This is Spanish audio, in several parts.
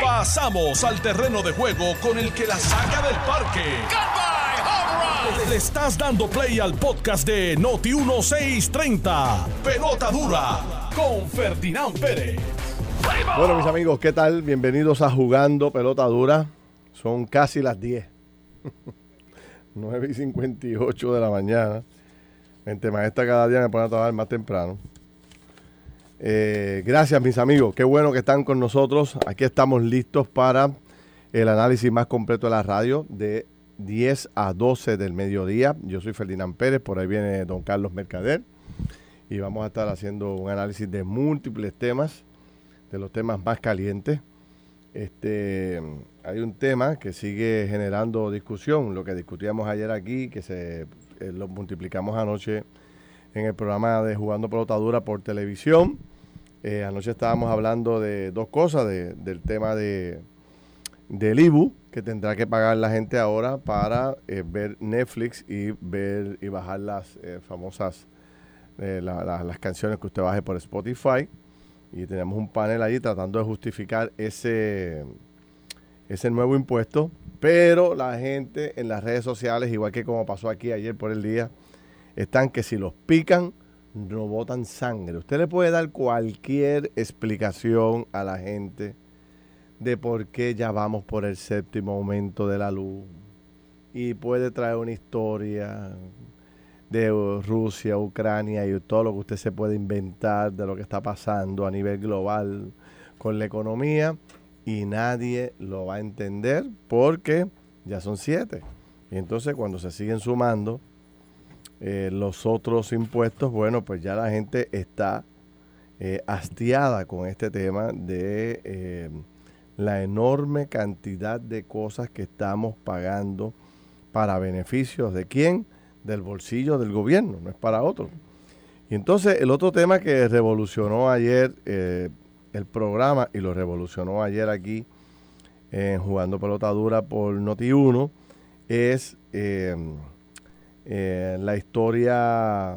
Pasamos al terreno de juego con el que la saca del parque. Le estás dando play al podcast de Noti 1630. Pelota dura con Ferdinand Pérez. Bueno, mis amigos, ¿qué tal? Bienvenidos a Jugando Pelota Dura. Son casi las 10. 9 y 58 de la mañana. Mente maestra cada día me pone a trabajar más temprano. Eh, gracias, mis amigos. Qué bueno que están con nosotros. Aquí estamos listos para el análisis más completo de la radio de 10 a 12 del mediodía. Yo soy Ferdinand Pérez, por ahí viene don Carlos Mercader. Y vamos a estar haciendo un análisis de múltiples temas, de los temas más calientes. Este, hay un tema que sigue generando discusión, lo que discutíamos ayer aquí, que se eh, lo multiplicamos anoche en el programa de Jugando Pelotadura por televisión. Eh, anoche estábamos hablando de dos cosas, del tema de del IBU, que tendrá que pagar la gente ahora para eh, ver Netflix y ver y bajar las famosas las canciones que usted baje por Spotify. Y tenemos un panel ahí tratando de justificar ese, ese nuevo impuesto. Pero la gente en las redes sociales, igual que como pasó aquí ayer por el día, están que si los pican, no botan sangre. Usted le puede dar cualquier explicación a la gente de por qué ya vamos por el séptimo aumento de la luz. Y puede traer una historia de Rusia, Ucrania y todo lo que usted se puede inventar de lo que está pasando a nivel global con la economía y nadie lo va a entender porque ya son siete. Y entonces cuando se siguen sumando eh, los otros impuestos, bueno, pues ya la gente está eh, hastiada con este tema de eh, la enorme cantidad de cosas que estamos pagando para beneficios de quién? del bolsillo del gobierno, no es para otro. Y entonces el otro tema que revolucionó ayer el programa y lo revolucionó ayer aquí en Jugando Pelota Dura por Noti1 es eh, la historia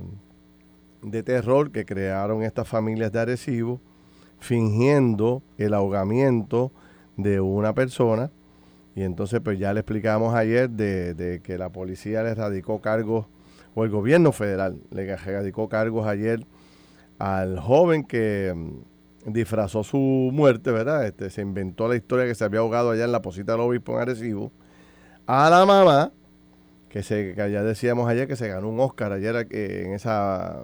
de terror que crearon estas familias de Arecibo fingiendo el ahogamiento de una persona y entonces, pues ya le explicamos ayer de, que la policía le radicó cargos, o el gobierno federal le radicó cargos ayer al joven que mm, disfrazó su muerte, ¿verdad? Este, se inventó la historia que se había ahogado allá en la posita del obispo en Arecibo. A la mamá, que, se, que ya decíamos ayer que se ganó un Oscar ayer eh, en, esa,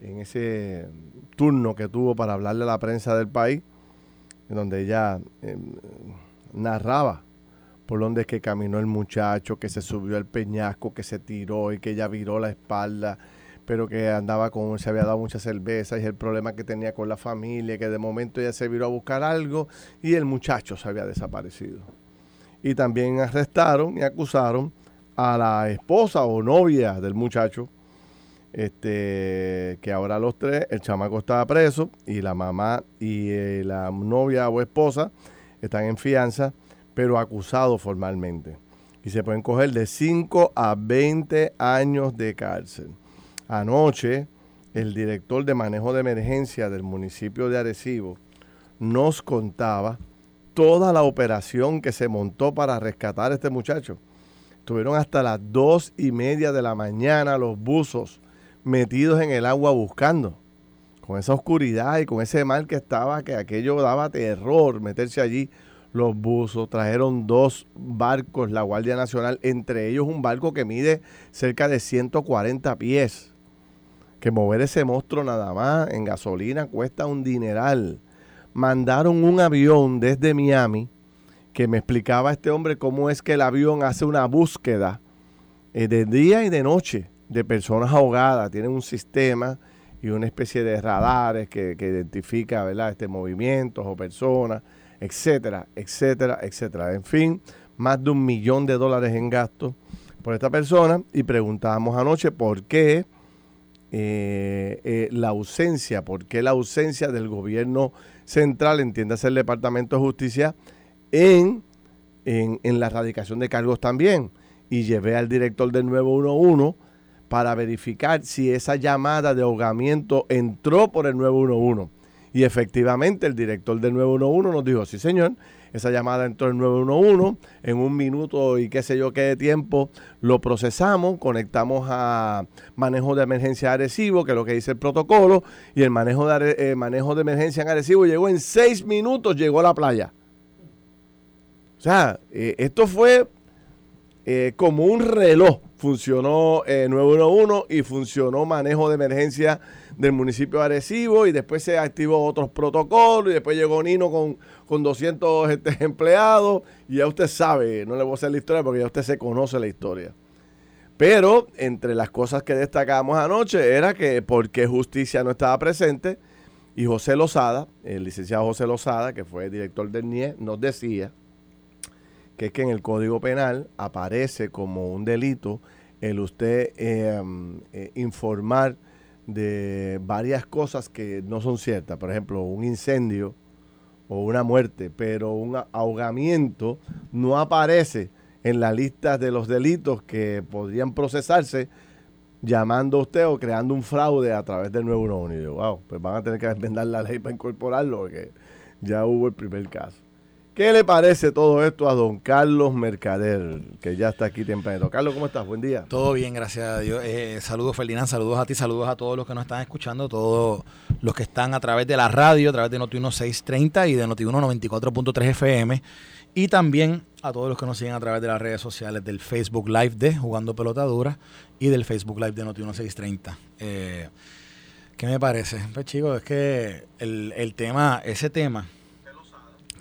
en ese turno que tuvo para hablarle a la prensa del país, en donde ella em, narraba por donde es que caminó el muchacho, que se subió al peñasco, que se tiró y que ella viró la espalda, pero que andaba con, se había dado mucha cerveza y el problema que tenía con la familia, que de momento ella se viró a buscar algo y el muchacho se había desaparecido. Y también arrestaron y acusaron a la esposa o novia del muchacho, este, que ahora los tres, el chamaco estaba preso y la mamá y eh, la novia o esposa están en fianza, pero acusados formalmente. Y se pueden coger de 5 a 20 años de cárcel. Anoche, el director de manejo de emergencia del municipio de Arecibo nos contaba toda la operación que se montó para rescatar a este muchacho. Estuvieron hasta las dos y media de la mañana los buzos metidos en el agua buscando. Con esa oscuridad y con ese mal que estaba, que aquello daba terror meterse allí los buzos, trajeron dos barcos, la Guardia Nacional, entre ellos un barco que mide cerca de 140 pies. Que mover ese monstruo nada más en gasolina cuesta un dineral. Mandaron un avión desde Miami que me explicaba este hombre cómo es que el avión hace una búsqueda eh, de día y de noche de personas ahogadas. Tiene un sistema y una especie de radares que, que identifica ¿verdad? Este, movimientos o personas etcétera, etcétera, etcétera. En fin, más de un millón de dólares en gastos por esta persona y preguntábamos anoche por qué eh, eh, la ausencia, por qué la ausencia del gobierno central, entiéndase el Departamento de Justicia, en, en, en la erradicación de cargos también. Y llevé al director del 911 para verificar si esa llamada de ahogamiento entró por el 911 Y efectivamente el director del 911 nos dijo, sí señor, esa llamada entró en 911, en un minuto y qué sé yo qué de tiempo lo procesamos, conectamos a manejo de emergencia agresivo, que es lo que dice el protocolo, y el manejo de, eh, manejo de emergencia en agresivo llegó en seis minutos, llegó a la playa. O sea, eh, esto fue eh, como un reloj. Funcionó 911 y funcionó manejo de emergencia del municipio de Arecibo y después se activó otros protocolos y después llegó Nino con, con 200 este, empleados y ya usted sabe, no le voy a hacer la historia porque ya usted se conoce la historia. Pero entre las cosas que destacamos anoche era que porque justicia no estaba presente y José Lozada, el licenciado José Lozada, que fue director del NIE, nos decía que es que en el Código Penal aparece como un delito el usted eh, eh, informar de varias cosas que no son ciertas. Por ejemplo, un incendio o una muerte, pero un ahogamiento no aparece en la lista de los delitos que podrían procesarse llamando a usted o creando un fraude a través del nuevo Y yo, wow, pues van a tener que enmendar la ley para incorporarlo porque ya hubo el primer caso. ¿Qué le parece todo esto a don Carlos Mercader, que ya está aquí temprano? Carlos, ¿cómo estás? Buen día. Todo bien, gracias a Dios. Eh, saludos, Ferdinand, saludos a ti, saludos a todos los que nos están escuchando, todos los que están a través de la radio, a través de Noti 630 y de Noti 94.3 FM, y también a todos los que nos siguen a través de las redes sociales del Facebook Live de Jugando Pelotadura y del Facebook Live de Noti 630. Eh, ¿Qué me parece? Pues chicos, es que el, el tema, ese tema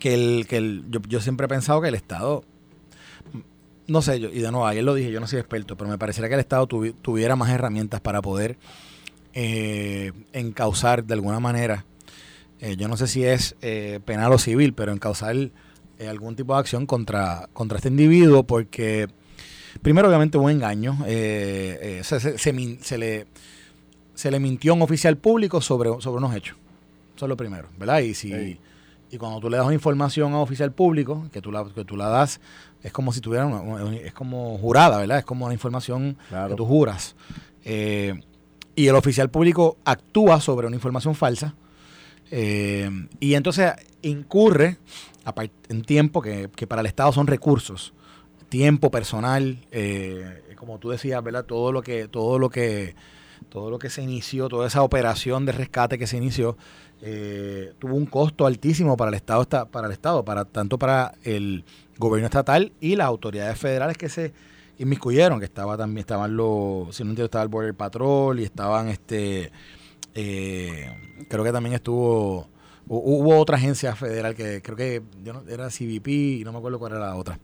que el, que el, yo, siempre he pensado que el Estado, no sé, yo, y de nuevo, ayer lo dije, yo no soy experto, pero me parecería que el Estado tuviera más herramientas para poder eh, encauzar de alguna manera, eh, yo no sé si es eh, penal o civil, pero encauzar algún tipo de acción contra, contra este individuo, porque primero obviamente hubo un engaño, se, se, le, se le mintió a un oficial público sobre, sobre unos hechos. Eso es lo primero, ¿verdad? Y si... Y cuando tú le das información a oficial público, que tú la, que tú la das, es como si tuviera una, es como jurada, ¿verdad? Es como una información que tú juras. Eh, y el oficial público actúa sobre una información falsa. Eh, y entonces incurre en tiempo que, para el Estado son recursos, tiempo personal, eh, como tú decías, ¿verdad? Todo lo que, todo lo que, todo lo que se inició, toda esa operación de rescate que se inició, eh, tuvo un costo altísimo para el Estado, para el Estado, para tanto para el gobierno estatal y las autoridades federales que se inmiscuyeron, que estaba también estaban los, si no entiendo, estaba el Border Patrol y estaban este eh, creo que también estuvo hubo otra agencia federal que creo que era CBP y no me acuerdo cuál era la otra.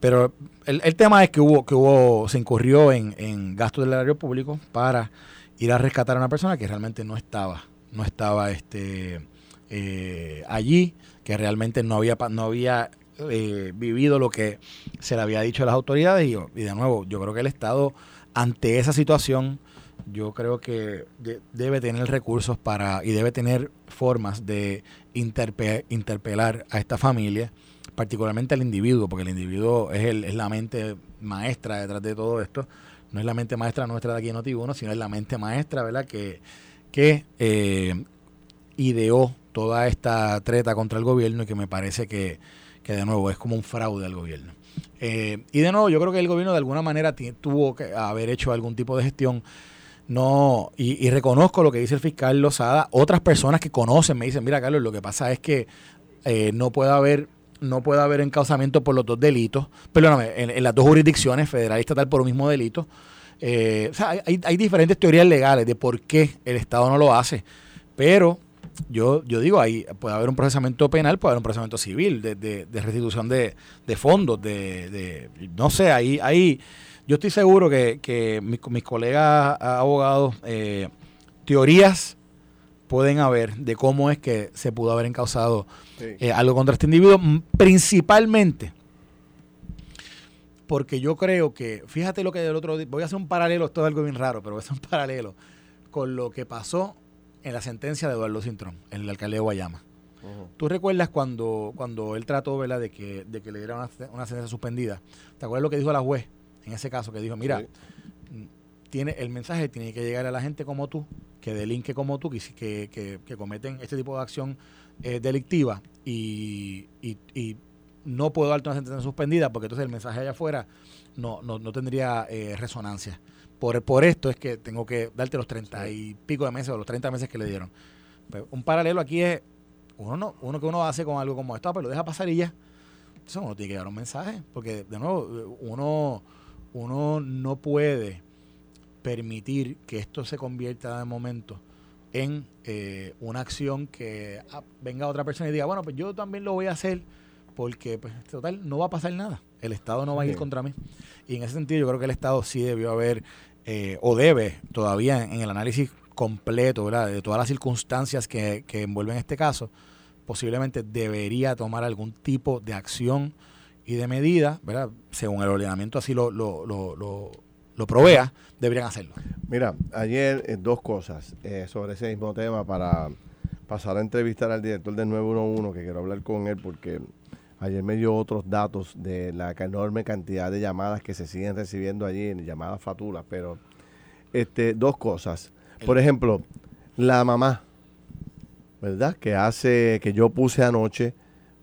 Pero el, el tema es que hubo, que hubo, se incurrió en, en gastos del erario público para ir a rescatar a una persona que realmente no estaba no estaba este, eh, allí, que realmente no había, no había eh, vivido lo que se le había dicho a las autoridades. Y, de nuevo, yo creo que el Estado, ante esa situación, yo creo que debe tener recursos para y debe tener formas de interpelar a esta familia, particularmente al individuo, porque el individuo es, el, es la mente maestra detrás de todo esto. No es la mente maestra nuestra de aquí en Notiuno, sino es la mente maestra, ¿verdad? Que, que eh, ideó toda esta treta contra el gobierno y que me parece que, de nuevo es como un fraude al gobierno. Eh, y de nuevo, yo creo que el gobierno de alguna manera tuvo que haber hecho algún tipo de gestión. No, y, reconozco lo que dice el fiscal Lozada. Otras personas que conocen me dicen, mira Carlos, lo que pasa es que eh, no puede haber no puede haber encauzamiento por los dos delitos, perdóname, en, en las dos jurisdicciones, federal y estatal, por un mismo delito. Eh, o sea, hay, hay, diferentes teorías legales de por qué el Estado no lo hace, pero yo, yo digo, ahí puede haber un procesamiento penal, puede haber un procesamiento civil de, de, restitución de, de fondos, de, de, no sé, ahí, ahí yo estoy seguro que, mis colegas abogados, eh, teorías pueden haber de cómo es que se pudo haber encausado eh, algo contra este individuo, principalmente porque yo creo que, fíjate lo que del otro día, voy a hacer un paralelo, esto es algo bien raro, pero voy a hacer un paralelo con lo que pasó en la sentencia de Eduardo Cintrón, en el alcalde de Guayama. ¿Tú recuerdas cuando, cuando él trató ¿verdad? De, que, de que le diera una, sentencia suspendida? ¿Te acuerdas lo que dijo la juez en ese caso? Que dijo, mira, tiene, el mensaje tiene que llegar a la gente como tú, que delinque como tú, que, que, que, cometen este tipo de acción eh, delictiva y, y, no puedo darte una sentencia suspendida porque entonces el mensaje allá afuera no, no, no tendría eh, resonancia. Por, por esto es que tengo que darte los treinta y pico de meses o los 30 meses que le dieron. Pues, un paralelo aquí es uno no, uno que uno hace con algo como esto, ah, pero pues lo deja pasar y ya. Entonces uno tiene que dar un mensaje, porque de nuevo, uno, uno no puede permitir que esto se convierta de momento en eh, una acción que ah, venga otra persona y diga, bueno, pues yo también lo voy a hacer porque, pues, total, no va a pasar nada. El Estado no va a ir contra mí. Y en ese sentido yo creo que el Estado sí debió haber, eh, o debe todavía en el análisis completo, ¿verdad? De todas las circunstancias que, que envuelven este caso, posiblemente debería tomar algún tipo de acción y de medida, ¿verdad? Según el ordenamiento así lo, lo, lo, lo, provea, deberían hacerlo. Mira, ayer eh, dos cosas eh, sobre ese mismo tema para pasar a entrevistar al director del 911, que quiero hablar con él porque ayer me dio otros datos de la enorme cantidad de llamadas que se siguen recibiendo allí, llamadas fatulas, pero este, dos cosas. Por ejemplo, la mamá, ¿verdad? Que hace, que yo puse anoche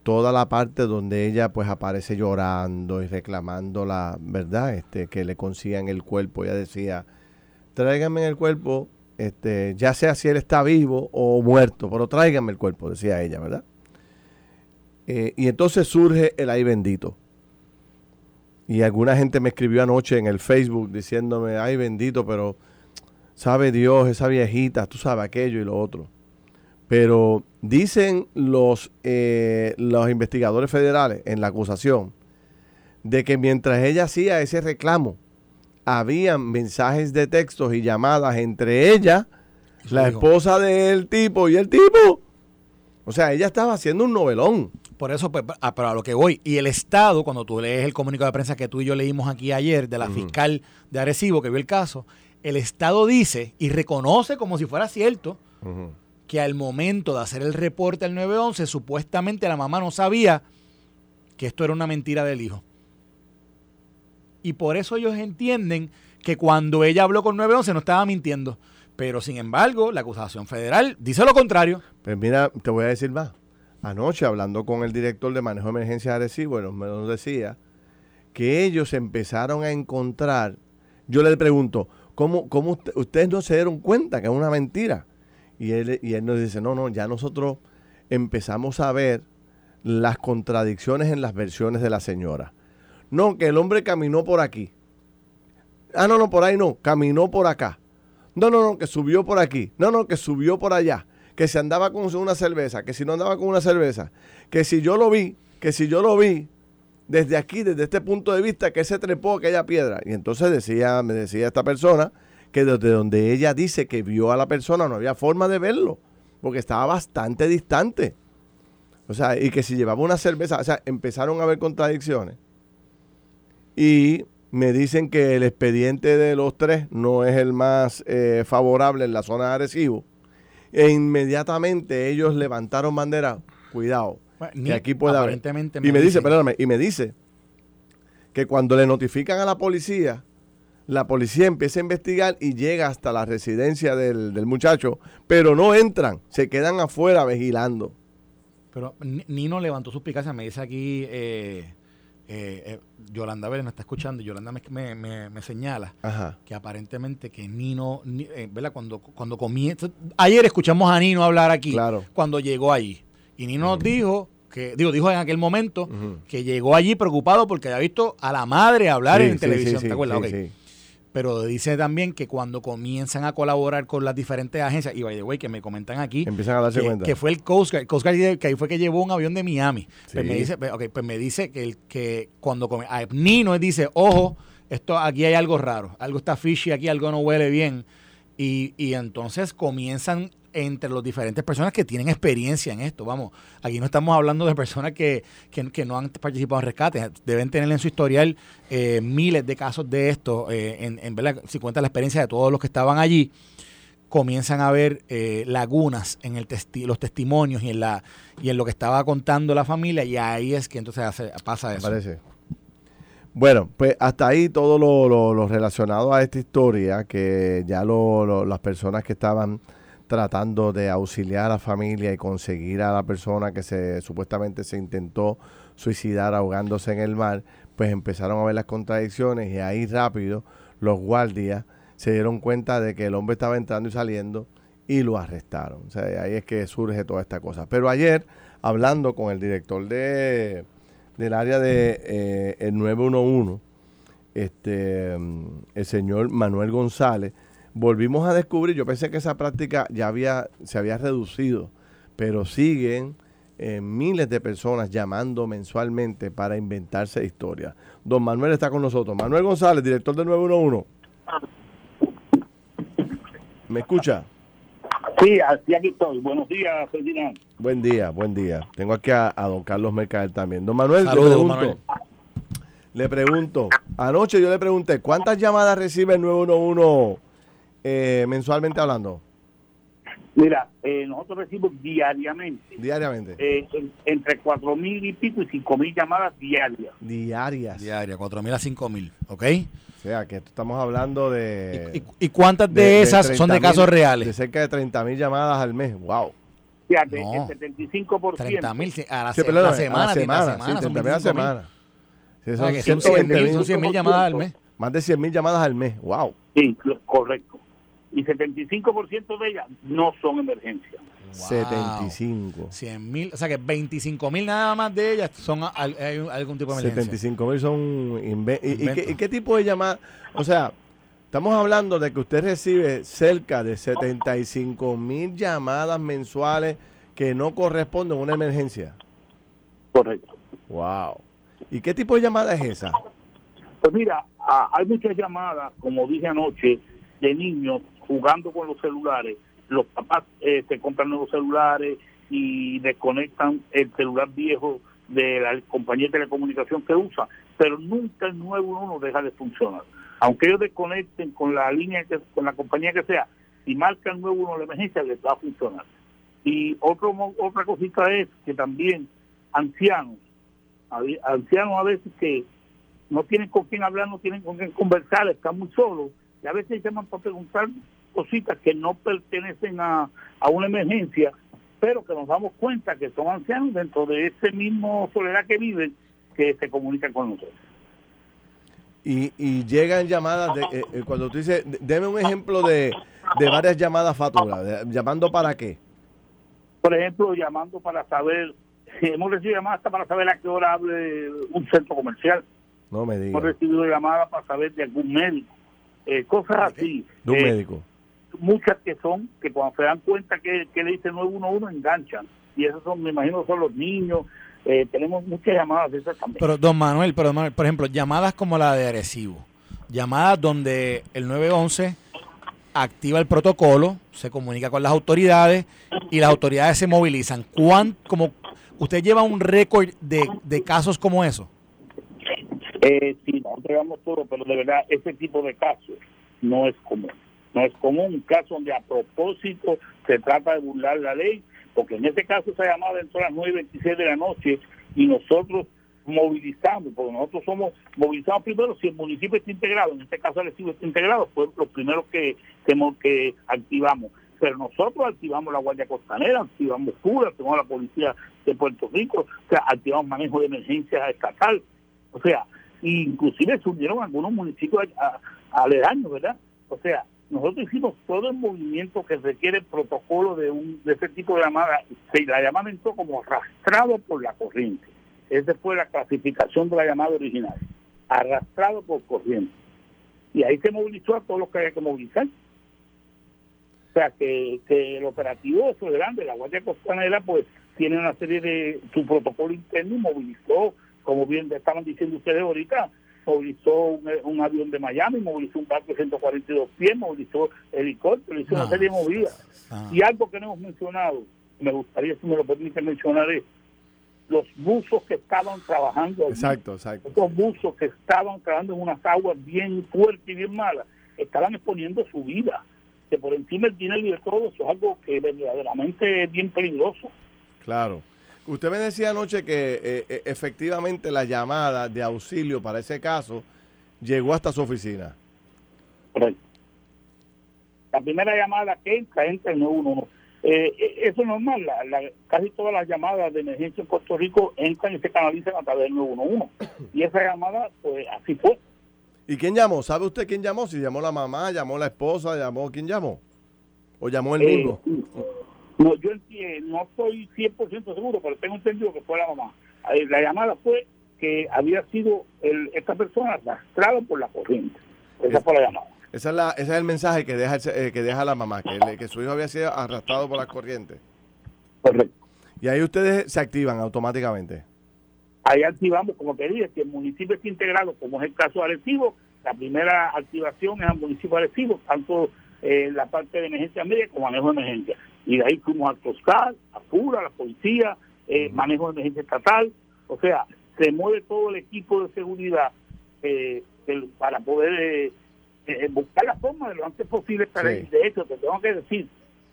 toda la parte donde ella pues aparece llorando y reclamando la, ¿verdad? Este, que le consigan el cuerpo. Ella decía, tráiganme el cuerpo, este, ya sea si él está vivo o muerto, pero tráiganme el cuerpo, decía ella, ¿verdad? Eh, y entonces surge el ay bendito. Y alguna gente me escribió anoche en el Facebook diciéndome, ay bendito, pero sabe Dios, esa viejita, tú sabes aquello y lo otro. Pero dicen los, eh, los investigadores federales en la acusación de que mientras ella hacía ese reclamo, habían mensajes de textos y llamadas entre ella, la esposa del tipo y el tipo. O sea, ella estaba haciendo un novelón. Por eso, pues, ah, para lo que voy. Y el Estado, cuando tú lees el comunicado de prensa que tú y yo leímos aquí ayer de la fiscal de Arecibo que vio el caso, el Estado dice y reconoce como si fuera cierto que al momento de hacer el reporte al 911, supuestamente la mamá no sabía que esto era una mentira del hijo. Y por eso ellos entienden que cuando ella habló con 911 no estaba mintiendo. Pero sin embargo, la acusación federal dice lo contrario. Pues mira, te voy a decir más. Anoche, hablando con el director de manejo de emergencia de Arecibo, nos decía que ellos empezaron a encontrar. Yo le pregunto, ¿cómo, cómo ustedes no se dieron cuenta que es una mentira? Y él, nos dice, no, no, ya nosotros empezamos a ver las contradicciones en las versiones de la señora. No, que el hombre caminó por aquí. Ah, no, no, por ahí no, caminó por acá. No, no, no, que subió por aquí. No, no, que subió por allá. Que se andaba con una cerveza, que si no andaba con una cerveza. Que si yo lo vi, que si yo lo vi, desde aquí, desde este punto de vista, que se trepó aquella piedra. Y entonces decía, me decía esta persona que desde donde ella dice que vio a la persona no había forma de verlo, porque estaba bastante distante. O sea, y que si llevaba una cerveza, o sea, empezaron a haber contradicciones. Y me dicen que el expediente de los tres no es el más eh, favorable en la zona de Arecibo. E inmediatamente ellos levantaron bandera, cuidado, que aquí puede haber. Y me dice, perdóname, y me dice que cuando le notifican a la policía, la policía empieza a investigar y llega hasta la residencia del, muchacho, pero no entran, se quedan afuera vigilando. Pero Nino levantó sus picas, me dice aquí eh, eh, eh, Yolanda Vélez me está escuchando y Yolanda me, me, señala que aparentemente que Nino, ¿verdad? Cuando, cuando comienza, ayer escuchamos a Nino hablar aquí, cuando llegó allí. Y Nino nos dijo que, digo, dijo en aquel momento que llegó allí preocupado porque había visto a la madre hablar en televisión. ¿Te acuerdas? Pero dice también que cuando comienzan a colaborar con las diferentes agencias, y by the way, que me comentan aquí, empiezan a darse que, cuenta. Que fue el Coast Guard, Coast Guard que ahí fue que llevó un avión de Miami. Pues me dice, pues, okay, pues me dice que, el, que cuando a Nino dice, ojo, esto aquí hay algo raro, algo está fishy aquí, algo no huele bien. Y, y entonces comienzan entre las diferentes personas que tienen experiencia en esto. Vamos, aquí no estamos hablando de personas que, no han participado en rescates, deben tener en su historial eh, miles de casos de esto, eh, en, en verdad, si cuenta la experiencia de todos los que estaban allí, comienzan a ver eh, lagunas en el los testimonios y en, la, y en lo que estaba contando la familia, y ahí es que entonces pasa eso. Parece. Bueno, pues hasta ahí todo lo, relacionado a esta historia, que ya las personas que estaban tratando de auxiliar a la familia y conseguir a la persona que se supuestamente se intentó suicidar ahogándose en el mar, pues empezaron a ver las contradicciones y ahí rápido los guardias se dieron cuenta de que el hombre estaba entrando y saliendo y lo arrestaron. O sea, ahí es que surge toda esta cosa. Pero ayer, hablando con el director de del área de eh, el 911, este, mm, el señor Manuel González, volvimos a descubrir, yo pensé que esa práctica ya había, se había reducido, pero siguen eh, miles de personas llamando mensualmente para inventarse historias. Don Manuel está con nosotros. Manuel González, director del 911. ¿Me escucha? Sí, así aquí estoy. Buenos días, Ferdinand. Buen día, buen día. Tengo aquí a, don Carlos Mercader también. Don Manuel, le pregunto. Le pregunto, anoche yo le pregunté, ¿cuántas llamadas recibe el 911 eh, mensualmente hablando? Mira, eh, nosotros recibimos diariamente. Diariamente. Eh, entre cuatro mil y pico y cinco mil llamadas diarias. Diarias. Diarias, cuatro mil a cinco mil, ¿ok? O sea, que estamos hablando de... ¿Y, cuántas de, esas son de casos reales? De cerca de 30 mil llamadas al mes. ¡Wow! Fíjate, no. el 75%. 30 mil a la, semana. A la semana, a la semana, sí, semana. Sí, son, o sea, 100 mil llamadas al mes. Más de 100 mil llamadas al mes. ¡Wow! Sí, correcto. Y 75% de ellas no son emergencias. 75. 100 mil, o sea que 25 mil nada más de ellas son algún tipo de emergencia. 75 mil son ¿Y, qué, tipo de llamadas? O sea, estamos hablando de que usted recibe cerca de 75 mil llamadas mensuales que no corresponden a una emergencia. Correcto. Wow. ¿Y qué tipo de llamada es esa? Pues mira, hay muchas llamadas, como dije anoche, de niños jugando con los celulares los papás eh, se compran nuevos celulares y desconectan el celular viejo de la compañía de telecomunicación que usa, pero nunca el nuevo uno deja de funcionar. Aunque ellos desconecten con la línea, que, con la compañía que sea, si marca el nuevo uno la emergencia, les va a funcionar. Y otro, otra cosita es que también ancianos, ancianos a veces que no tienen con quién hablar, no tienen con quién conversar, están muy solos, y a veces llaman para preguntar cositas que no pertenecen a, una emergencia, pero que nos damos cuenta que son ancianos dentro de ese mismo soledad que viven, que se comunican con nosotros. Y, y llegan llamadas, de, eh, eh, cuando tú dices, deme un ejemplo de, de varias llamadas facturas, ¿llamando para qué? Por ejemplo, llamando para saber, hemos recibido llamadas hasta para saber a qué hora abre un centro comercial. No me digas. Hemos recibido llamadas para saber de algún médico, eh, cosas así. De un médico muchas que son, que cuando se dan cuenta que, le dice 911 enganchan. Y esos son, me imagino, son los niños. Eh, tenemos muchas llamadas de esas también. Pero, don Manuel, pero, por ejemplo, llamadas como la de Arecibo. Llamadas donde el 911 activa el protocolo, se comunica con las autoridades y las autoridades se movilizan. ¿Cuán, como ¿Usted lleva un récord de, de casos como eso? Eh, sí, no entregamos todo, pero de verdad ese tipo de casos no es común. No es como un caso donde a propósito se trata de burlar la ley, porque en este caso se ha llamado dentro de las 9.26 de la noche y nosotros movilizamos, porque nosotros somos movilizados primero si el municipio está integrado, en este caso el Recibo está integrado, fue los primeros que, que, activamos. Pero nosotros activamos la Guardia Costanera, activamos CURA, activamos la Policía de Puerto Rico, o sea, activamos manejo de emergencia estatal. O sea, inclusive se unieron algunos municipios aledaños, ¿verdad? O sea, nosotros hicimos todo el movimiento que requiere protocolo de, un, de ese tipo de llamada. Se la llamada entró como arrastrado por la corriente. Esa fue la clasificación de la llamada original. Arrastrado por corriente. Y ahí se movilizó a todos los que había que movilizar. O sea, que, que el operativo de grande, la Guardia Costanera, pues tiene una serie de su protocolo interno y movilizó, como bien estaban diciendo ustedes ahorita, movilizó un, avión de Miami, movilizó un barco de 142 pies, movilizó helicópteros, hizo una serie de movidas. Ah. Y algo que no hemos mencionado, me gustaría, si me lo permite mencionar, es los buzos que estaban trabajando. Exacto, exacto. Los buzos que estaban trabajando en unas aguas bien fuertes y bien malas, estaban exponiendo su vida. Que por encima del dinero y de todo, eso es algo que verdaderamente es bien peligroso. Claro. Usted me decía anoche que eh, eh, efectivamente la llamada de auxilio para ese caso llegó hasta su oficina. Correcto. La primera llamada que entra, entra el 911. Eh, eh, eso es normal, la, casi todas las llamadas de emergencia en Puerto Rico entran y se canalizan a través del 911. Y esa llamada, pues así fue. ¿Y quién llamó? ¿Sabe usted quién llamó? Si llamó la mamá, llamó la esposa, llamó, ¿quién llamó? ¿O llamó el mismo? No, yo no estoy 100% seguro, pero tengo entendido que fue la mamá. La llamada fue que había sido el, esta persona arrastrada por la corriente. Esa fue la llamada. Esa es la, ese es el mensaje que deja, eh, que deja la mamá, que, que su hijo había sido arrastrado por las corrientes. Correcto. Y ahí ustedes se activan automáticamente. Ahí activamos, como te dije, que el municipio es integrado, como es el caso de Arecibo, la primera activación es al municipio de Arecibo, tanto eh, la parte de emergencia media como manejo de emergencia. Y de ahí fuimos a Toscal, a Pura, a la policía, eh, manejo de emergencia estatal. O sea, se mueve todo el equipo de seguridad eh, para poder eh, buscar la forma de lo antes posible para De hecho, te tengo que decir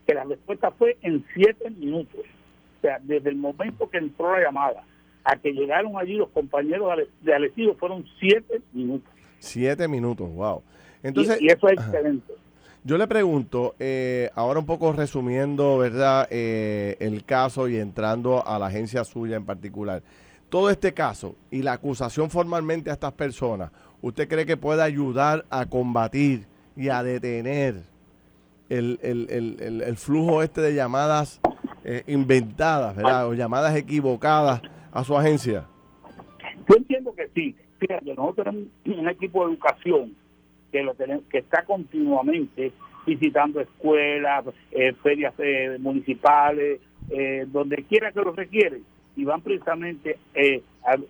que la respuesta fue en siete minutos. O sea, desde el momento que entró la llamada a que llegaron allí los compañeros de Alecido fueron siete minutos. Siete minutos, wow. Entonces, y, eso es excelente. Yo le pregunto, eh, ahora un poco resumiendo, ¿verdad? Eh, el caso y entrando a la agencia suya en particular. Todo este caso y la acusación formalmente a estas personas, ¿usted cree que puede ayudar a combatir y a detener el, el, el, flujo este de llamadas eh, inventadas, ¿verdad? O llamadas equivocadas a su agencia? Yo entiendo que sí. Fíjate, nosotros tenemos un equipo de educación que, lo tenemos, que está continuamente visitando escuelas, eh, ferias eh, municipales, donde quiera que lo requieren y van precisamente, eh,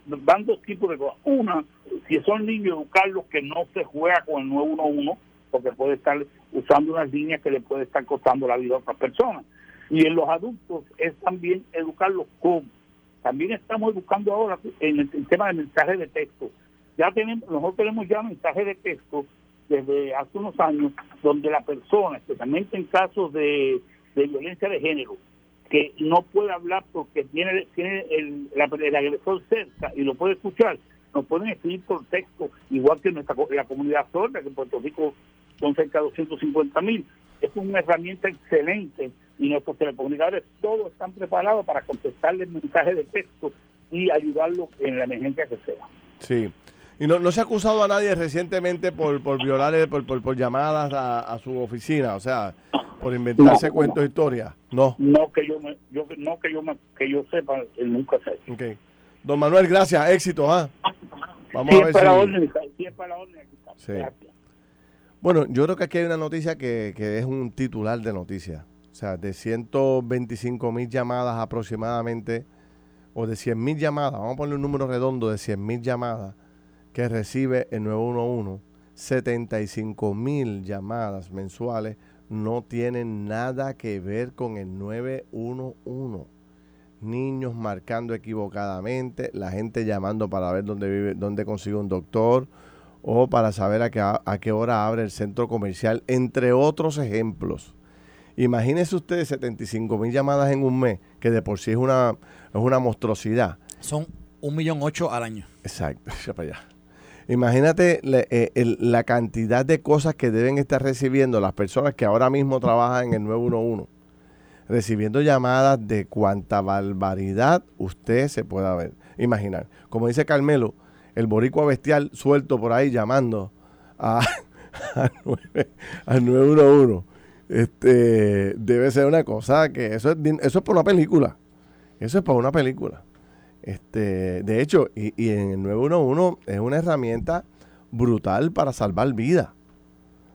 van dos tipos de cosas. Una, si son niños, educarlos que no se juega con el 911, porque puede estar usando unas líneas que le puede estar costando la vida a otras personas. Y en los adultos es también educarlos con. También estamos educando ahora en el, tema de mensajes de texto. Ya tenemos, nosotros tenemos ya mensajes de texto desde hace unos años donde la persona, especialmente en casos de, violencia de género, que no puede hablar porque tiene, tiene el, el, agresor cerca y lo puede escuchar, nos pueden escribir por texto, igual que nuestra la comunidad sorda, que en Puerto Rico son cerca de 250 mil. Es una herramienta excelente y nuestros telecomunicadores todos están preparados para contestarle mensajes de texto y ayudarlo en la emergencia que sea. Sí. ¿Y no, no se ha acusado a nadie recientemente por, por violar, por, por, llamadas a, a su oficina? O sea, por inventarse cuentos de historia. No. No que yo, me, yo no que yo que yo sepa, él nunca se okay. Don Manuel, gracias, éxito, ¿ah? Vamos a ver para si... orden, para orden. Sí. Bueno, yo creo que aquí hay una noticia que, que es un titular de noticias. O sea, de 125 mil llamadas aproximadamente, o de 100 mil llamadas, vamos a poner un número redondo de 100 mil llamadas que recibe el 911, 75 mil llamadas mensuales no tienen nada que ver con el 911. Niños marcando equivocadamente, la gente llamando para ver dónde vive, dónde consigue un doctor o para saber a qué, a qué hora abre el centro comercial, entre otros ejemplos. Imagínese ustedes 75 mil llamadas en un mes, que de por sí es una, es una monstruosidad. Son un millón ocho al año. Exacto, ya para allá. Imagínate eh, la, cantidad de cosas que deben estar recibiendo las personas que ahora mismo trabajan en el 911. Recibiendo llamadas de cuánta barbaridad usted se pueda ver. Imaginar. Como dice Carmelo, el boricua bestial suelto por ahí llamando a, al 911. Este, debe ser una cosa que eso es, eso es por una película. Eso es para una película. Este, de hecho, y, en el 911 es una herramienta brutal para salvar vidas.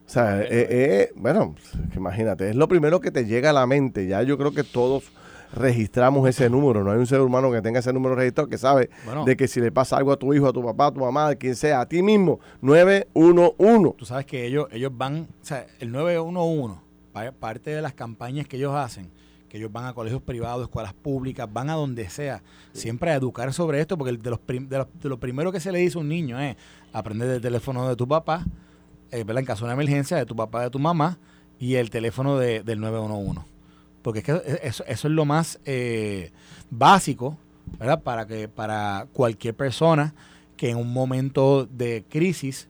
O sea, eh, eh, bueno, imagínate, es lo primero que te llega a la mente. Ya yo creo que todos registramos ese número. No hay un ser humano que tenga ese número registrado que sabe de que si le pasa algo a tu hijo, a tu papá, a tu mamá, a quien sea, a ti mismo, 911. Tú sabes que ellos, ellos van, o sea, el 911, parte de las campañas que ellos hacen, ellos van a colegios privados, escuelas públicas, van a donde sea, siempre a educar sobre esto, porque de, los de, lo primero que se le dice a un niño es aprender el teléfono de tu papá, eh, en caso de una emergencia, de tu papá, de tu mamá, y el teléfono del 911. porque es que eso, eso es lo más eh, básico, ¿verdad? Para que para cualquier persona que en un momento de crisis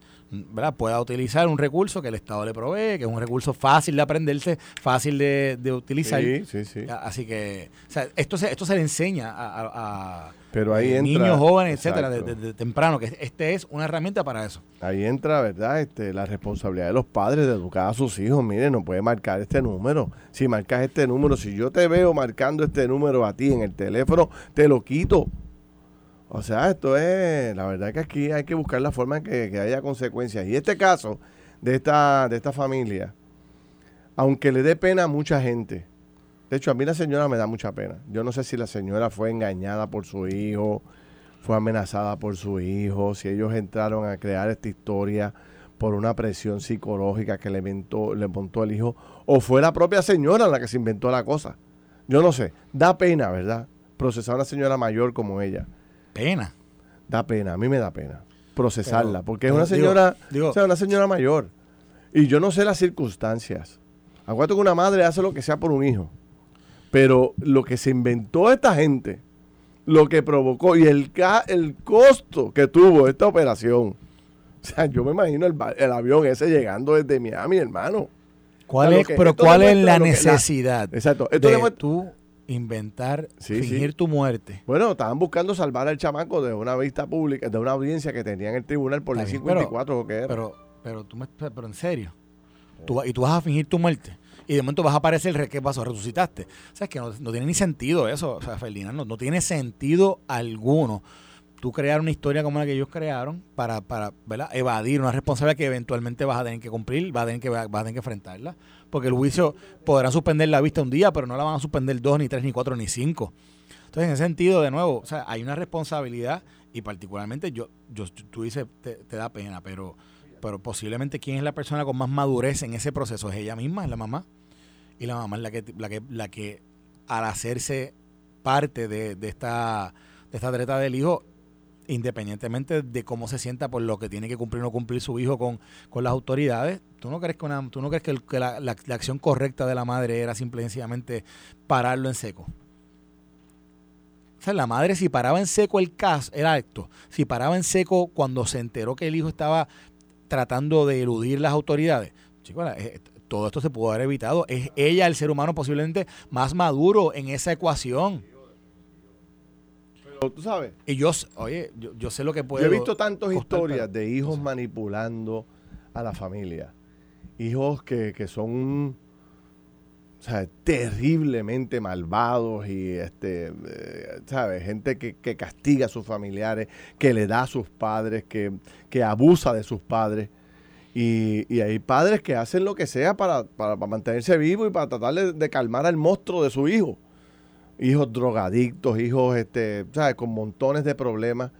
¿verdad? pueda utilizar un recurso que el Estado le provee, que es un recurso fácil de aprenderse, fácil de, utilizar. Sí, sí, sí. Así que o sea, esto, se, esto se le enseña a, Pero ahí niños, jóvenes, etcétera, desde temprano, que este es una herramienta para eso. Ahí entra, ¿verdad? Este, la responsabilidad de los padres de educar a sus hijos. Mire, no puede marcar este número. Si marcas este número, si yo te veo marcando este número a ti en el teléfono, te lo quito. O sea, esto es, la verdad que aquí hay que buscar la forma en que, haya consecuencias. Y este caso de esta, de esta familia, aunque le dé pena a mucha gente, de hecho a mí la señora me da mucha pena. Yo no sé si la señora fue engañada por su hijo, fue amenazada por su hijo, si ellos entraron a crear esta historia por una presión psicológica que le, inventó, le montó el hijo, o fue la propia señora la que se inventó la cosa. Yo no sé, da pena, ¿verdad? Procesar a una señora mayor como ella pena. Da pena, a mí me da pena procesarla, porque es una señora, o sea, una señora mayor. Y yo no sé las circunstancias. Acuérdate que una madre hace lo que sea por un hijo. Pero lo que se inventó esta gente, lo que provocó y el, el costo que tuvo esta operación. O sea, yo me imagino el, avión ese llegando desde Miami, hermano. ¿Cuál es, pero cuál es la necesidad? exacto. Esto de tú inventar, fingir tu muerte. Bueno, estaban buscando salvar al chamaco de una vista pública, de una audiencia que tenía en el tribunal por el 54 o qué era. Pero, pero, tú me, pero en serio. Tú, y tú vas a fingir tu muerte. Y de momento vas a aparecer, ¿qué pasó? Resucitaste. O sea, es que no, tiene ni sentido eso. O sea, Ferdinand, no, tiene sentido alguno tú crear una historia como la que ellos crearon para, para evadir una responsabilidad que eventualmente vas a tener que cumplir, vas a tener que, vas a tener que enfrentarla porque el juicio podrá suspender la vista un día, pero no la van a suspender dos, ni tres, ni cuatro, ni cinco. Entonces, en ese sentido, de nuevo, o sea, hay una responsabilidad y particularmente yo, yo tú dices, te, da pena, pero, pero posiblemente quién es la persona con más madurez en ese proceso es ella misma, es la mamá. Y la mamá es la que, la que, la que al hacerse parte de, de esta, de esta treta del hijo, independientemente de cómo se sienta por lo que tiene que cumplir o no cumplir su hijo con, las autoridades, ¿tú no crees que, una, tú no crees que, la, la, acción correcta de la madre era simplemente pararlo en seco? O sea, la madre si paraba en seco el caso, era acto, si paraba en seco cuando se enteró que el hijo estaba tratando de eludir las autoridades, chicos, eh, todo esto se pudo haber evitado. Es ella el ser humano posiblemente más maduro en esa ecuación tú sabes. Y yo, oye, yo, sé lo que puede. Yo he visto tantas historias de hijos manipulando a la familia. Hijos que, que son o sea, terriblemente malvados y, este, eh, ¿sabes? Gente que, que, castiga a sus familiares, que le da a sus padres, que, que abusa de sus padres. Y, y, hay padres que hacen lo que sea para, para, mantenerse vivo y para tratar de, calmar al monstruo de su hijo hijos drogadictos, hijos, este, ¿sabes? Con montones de problemas.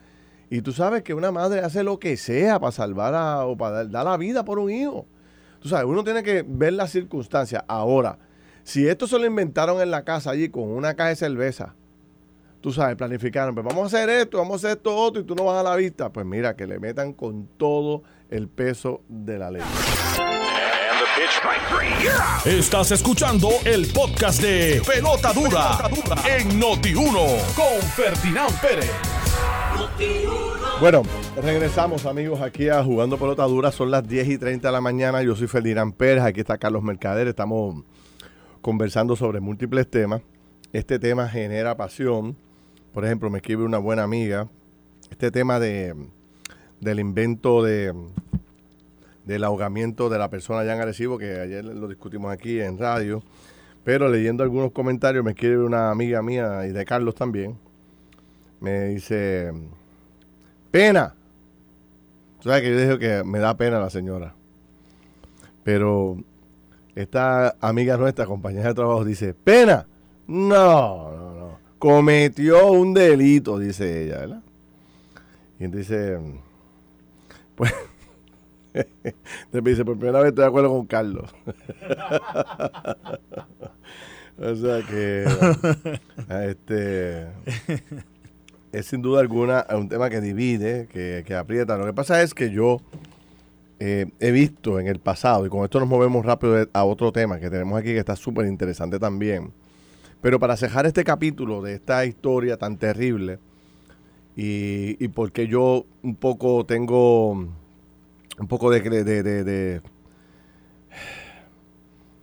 Y tú sabes que una madre hace lo que sea para salvar o para dar la vida por un hijo. Tú sabes, uno tiene que ver las circunstancias. Ahora, si esto se lo inventaron en la casa allí con una caja de cerveza, tú sabes, planificaron, pues vamos a hacer esto, vamos a hacer esto otro y tú no vas a la vista, pues mira, que le metan con todo el peso de la ley. Estás escuchando el podcast de Pelota Dura, en Noti1 con Ferdinand Pérez. Bueno, regresamos amigos aquí a Jugando Pelota Dura. Son las 10 y 30 de la mañana. Yo soy Ferdinand Pérez. Aquí está Carlos Mercader. Estamos conversando sobre múltiples temas. Este tema genera pasión. Por ejemplo, me escribe una buena amiga. Este tema de, del invento de del ahogamiento de la persona allá en Arecibo, que ayer lo discutimos aquí en radio. Pero leyendo algunos comentarios, me escribe una amiga mía y de Carlos también. Me dice, pena. Tú sabes que yo dije que me da pena la señora. Pero esta amiga nuestra, compañera de trabajo, dice, pena. No, no, no. Cometió un delito, dice ella, ¿verdad? Y entonces, pues dice, por primera vez estoy de acuerdo con Carlos. o sea que este es sin duda alguna un tema que divide, que, aprieta. Lo que pasa es que yo eh, he visto en el pasado, y con esto nos movemos rápido a otro tema que tenemos aquí que está súper interesante también. Pero para cejar este capítulo de esta historia tan terrible, y, y porque yo un poco tengo un poco de, de, de,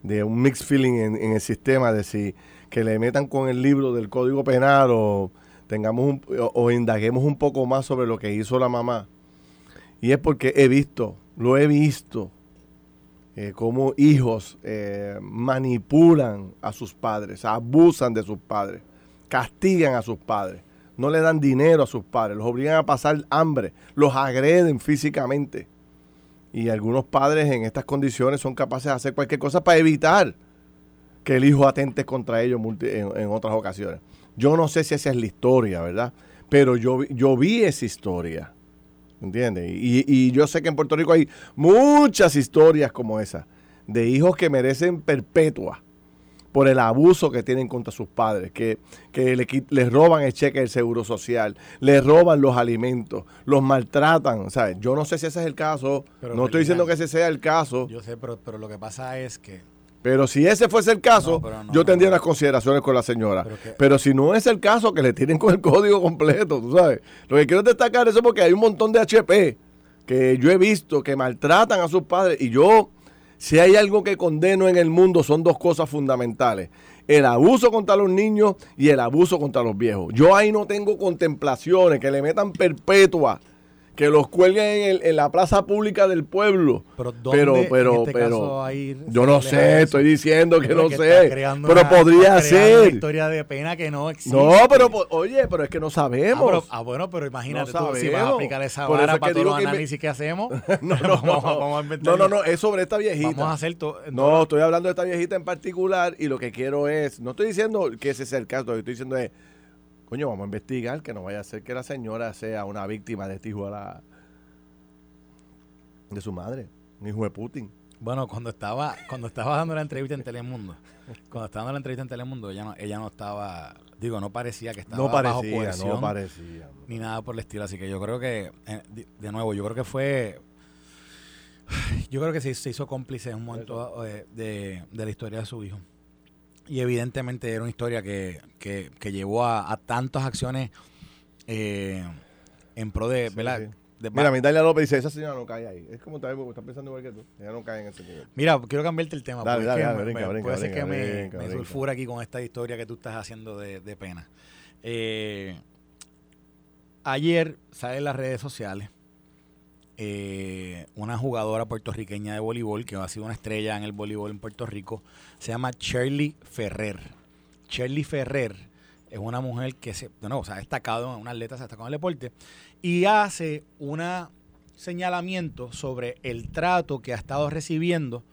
de, un mixed feeling en, el sistema de si que le metan con el libro del Código Penal o tengamos un, o, o indaguemos un poco más sobre lo que hizo la mamá. Y es porque he visto, lo he visto, eh, cómo hijos eh, manipulan a sus padres, abusan de sus padres, castigan a sus padres, no le dan dinero a sus padres, los obligan a pasar hambre, los agreden físicamente. Y algunos padres en estas condiciones son capaces de hacer cualquier cosa para evitar que el hijo atente contra ellos en, en otras ocasiones. Yo no sé si esa es la historia, ¿verdad? Pero yo, yo vi esa historia. ¿Entiendes? Y, y, yo sé que en Puerto Rico hay muchas historias como esa, de hijos que merecen perpetua por el abuso que tienen contra sus padres, que, que le, les roban el cheque del seguro social, les roban los alimentos, los maltratan. ¿sabes? Yo no sé si ese es el caso, pero no estoy diciendo que ese sea el caso. Yo sé, pero, pero lo que pasa es que pero si ese fuese el caso, no, no, yo tendría no, unas consideraciones con la señora. Pero, que, pero, si no es el caso, que le tienen con el código completo, tú sabes. Lo que quiero destacar es porque hay un montón de HP que yo he visto que maltratan a sus padres. Y yo, si hay algo que condeno en el mundo, son dos cosas fundamentales. El abuso contra los niños y el abuso contra los viejos. Yo ahí no tengo contemplaciones, que le metan perpetua que los cuelguen en, el, en, la plaza pública del pueblo. Pero, pero, pero, este pero yo no sé, estoy diciendo que no que sé. Pero una, podría ser. Una historia de pena que no existe. No, pero oye, pero es que no sabemos. Ah, pero, ah bueno, pero imagínate no tú, si vas a aplicar esa vara para todos los análisis me... que hacemos. no, no, no, vamos a no, no, no, es sobre esta viejita. Vamos a hacer todo. No, estoy hablando de esta viejita en particular y lo que quiero es, no estoy diciendo que ese sea el caso, lo que estoy diciendo es, coño, vamos a investigar que no vaya a ser que la señora sea una víctima de este hijo a la de su madre, un hijo de Putin. Bueno, cuando estaba, cuando estaba dando la entrevista en Telemundo, cuando estaba dando la entrevista en Telemundo, ella no, ella no estaba, digo, no parecía que estaba no parecía, bajo coerción, no parecía, ni nada por el estilo. Así que yo creo que, eh, de nuevo, yo creo que fue, yo creo que se, se hizo cómplice en un momento eh, de, de, la historia de su hijo. Y evidentemente era una historia que, que, que llevó a, a tantas acciones eh, en pro de, Sí, ¿verdad? sí. Mira, Mindalia López dice, esa señora no cae ahí. Es como también porque está pensando igual que tú. Ella no cae en ese nivel. Mira, quiero cambiarte el tema. Dale, dale, brinca, brinca, puede ser que me, sulfura aquí con esta historia que tú estás haciendo de, de pena. Eh, ayer sale en las redes sociales eh, una jugadora puertorriqueña de voleibol que ha sido una estrella en el voleibol en Puerto Rico. Se llama Shirley Ferrer. Shirley Ferrer es una mujer que se, bueno, o ha destacado, una atleta, se ha destacado en el deporte y hace un señalamiento sobre el trato que ha estado recibiendo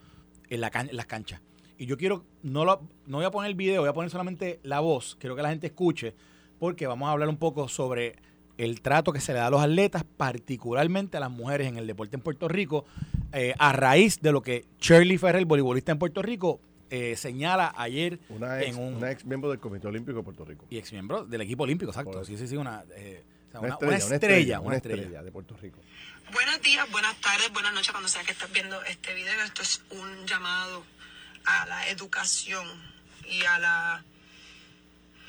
en, en las canchas. Y yo quiero, no, lo, no voy a poner el video, voy a poner solamente la voz, quiero que la gente escuche, porque vamos a hablar un poco sobre el trato que se le da a los atletas, particularmente a las mujeres en el deporte en Puerto Rico, eh, a raíz de lo que Shirley Ferrer, voleibolista en Puerto Rico, eh, señala ayer Una ex, en un una ex miembro del Comité Olímpico de Puerto Rico. y ex miembro del equipo olímpico, exacto. Sí, sí, sí, una, eh, o sea, Una una- estrella, una estrella, una estrella. de Puerto Rico. Buenos días, buenas tardes, buenas noches cuando sea que estés viendo este video. Esto es un llamado a la educación y a la